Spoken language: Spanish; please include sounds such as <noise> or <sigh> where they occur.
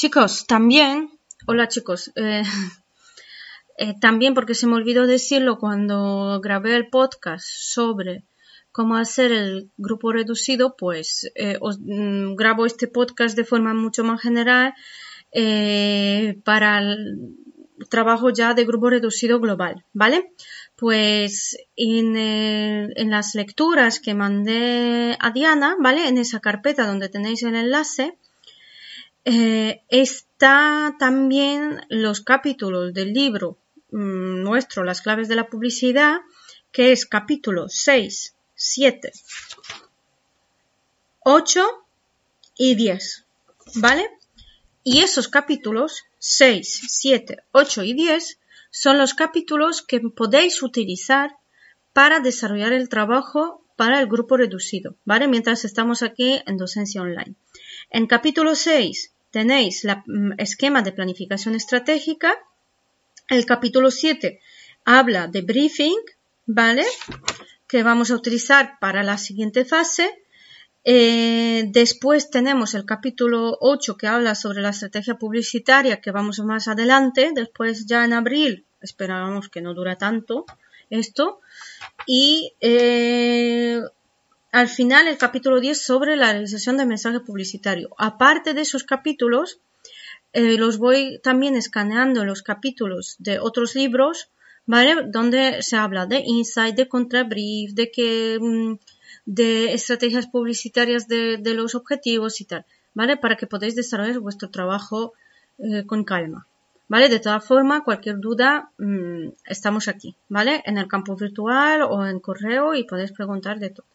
Chicos, también, hola chicos, eh, <laughs> eh, también porque se me olvidó decirlo cuando grabé el podcast sobre cómo hacer el grupo reducido, pues eh, os mm, grabo este podcast de forma mucho más general para el trabajo ya de grupo reducido global, ¿vale? Pues en, en las lecturas que mandé a Diana, ¿vale? En esa carpeta donde tenéis el enlace, eh, está también los capítulos del libro mm, nuestro, Las claves de la publicidad, que es capítulo 6, 7, 8 y 10. ¿Vale? Y esos capítulos 6, 7, 8 y 10 son los capítulos que podéis utilizar para desarrollar el trabajo para el grupo reducido, ¿vale? Mientras estamos aquí en docencia online. En capítulo 6 tenéis el mm, esquema de planificación estratégica. El capítulo 7 habla de briefing, ¿vale? Que vamos a utilizar para la siguiente fase. Eh, después tenemos el capítulo 8 que habla sobre la estrategia publicitaria que vamos más adelante. Después ya en abril, esperábamos que no dura tanto esto. Y eh, al final el capítulo 10 sobre la realización de mensaje publicitario. Aparte de esos capítulos, eh, los voy también escaneando los capítulos de otros libros, ¿vale? Donde se habla de insight, de contrabrief, de que, mm, de estrategias publicitarias de, los objetivos y tal, ¿vale? Para que podáis desarrollar vuestro trabajo eh, con calma. ¿Vale? De todas formas, cualquier duda, mm, estamos aquí, ¿vale? En el campo virtual o en correo y podéis preguntar de todo.